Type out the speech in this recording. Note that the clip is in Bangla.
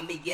familia.